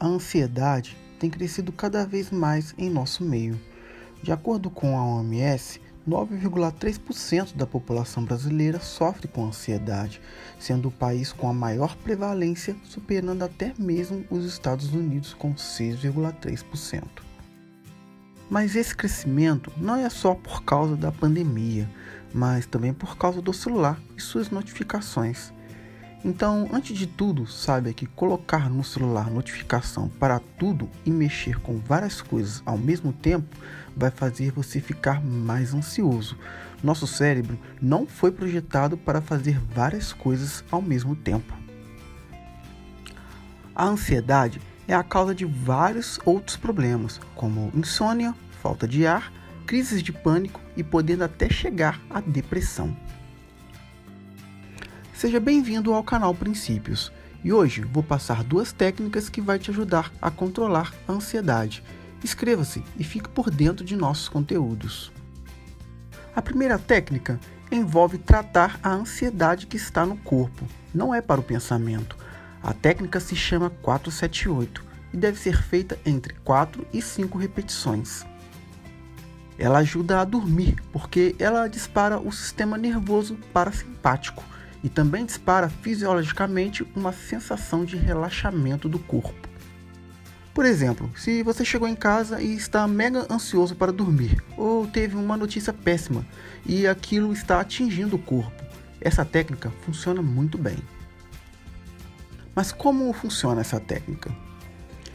A ansiedade tem crescido cada vez mais em nosso meio. De acordo com a OMS, 9,3% da população brasileira sofre com ansiedade, sendo o país com a maior prevalência, superando até mesmo os Estados Unidos com 6,3%. Mas esse crescimento não é só por causa da pandemia, mas também por causa do celular e suas notificações. Então, antes de tudo, saiba que colocar no celular notificação para tudo e mexer com várias coisas ao mesmo tempo vai fazer você ficar mais ansioso. Nosso cérebro não foi projetado para fazer várias coisas ao mesmo tempo. A ansiedade é a causa de vários outros problemas, como insônia, falta de ar, crises de pânico e podendo até chegar à depressão. Seja bem-vindo ao canal Princípios. E hoje vou passar duas técnicas que vai te ajudar a controlar a ansiedade. Inscreva-se e fique por dentro de nossos conteúdos. A primeira técnica envolve tratar a ansiedade que está no corpo, não é para o pensamento. A técnica se chama 478 e deve ser feita entre 4 e 5 repetições. Ela ajuda a dormir porque ela dispara o sistema nervoso parasimpático e também dispara fisiologicamente uma sensação de relaxamento do corpo. Por exemplo, se você chegou em casa e está mega ansioso para dormir, ou teve uma notícia péssima e aquilo está atingindo o corpo, essa técnica funciona muito bem. Mas como funciona essa técnica?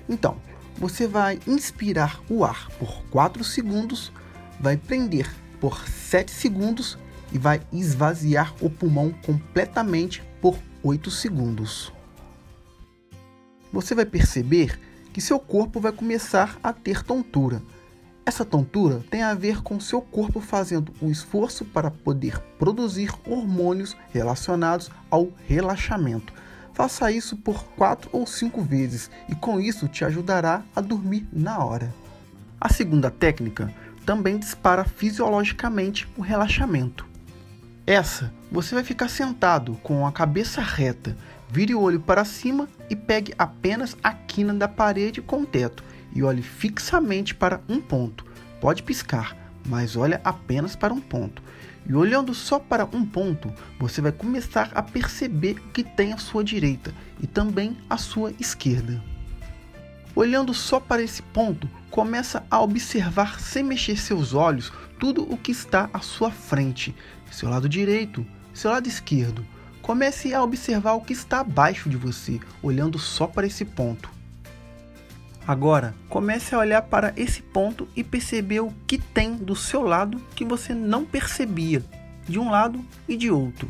Então, você vai inspirar o ar por 4 segundos, vai prender por 7 segundos e vai esvaziar o pulmão completamente por 8 segundos. Você vai perceber que seu corpo vai começar a ter tontura. Essa tontura tem a ver com seu corpo fazendo um esforço para poder produzir hormônios relacionados ao relaxamento. Faça isso por 4 ou 5 vezes e com isso te ajudará a dormir na hora. A segunda técnica também dispara fisiologicamente o relaxamento. Essa, você vai ficar sentado com a cabeça reta, vire o olho para cima e pegue apenas a quina da parede com o teto e olhe fixamente para um ponto. Pode piscar, mas olha apenas para um ponto. E olhando só para um ponto, você vai começar a perceber o que tem à sua direita e também à sua esquerda. Olhando só para esse ponto, começa a observar sem mexer seus olhos tudo o que está à sua frente, seu lado direito, seu lado esquerdo. Comece a observar o que está abaixo de você, olhando só para esse ponto. Agora, comece a olhar para esse ponto e perceber o que tem do seu lado que você não percebia, de um lado e de outro.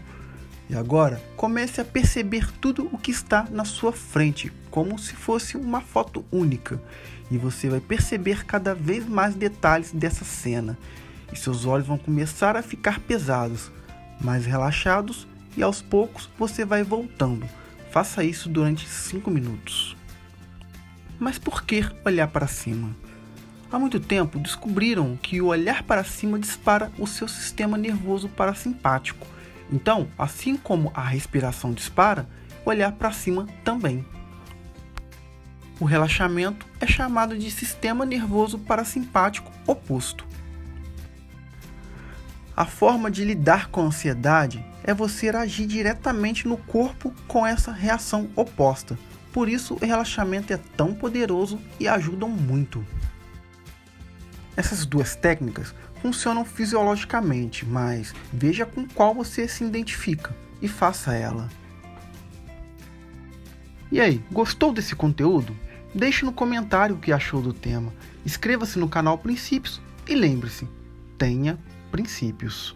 E agora, comece a perceber tudo o que está na sua frente, como se fosse uma foto única. E você vai perceber cada vez mais detalhes dessa cena. E seus olhos vão começar a ficar pesados, mais relaxados, e aos poucos você vai voltando. Faça isso durante 5 minutos. Mas por que olhar para cima? Há muito tempo descobriram que o olhar para cima dispara o seu sistema nervoso parasimpático então, assim como a respiração dispara, olhar para cima também. O relaxamento é chamado de sistema nervoso parasimpático oposto. A forma de lidar com a ansiedade é você agir diretamente no corpo com essa reação oposta. Por isso, o relaxamento é tão poderoso e ajudam muito. Essas duas técnicas funcionam fisiologicamente, mas veja com qual você se identifica e faça ela. E aí, gostou desse conteúdo? Deixe no comentário o que achou do tema. Inscreva-se no canal Princípios e lembre-se: tenha princípios.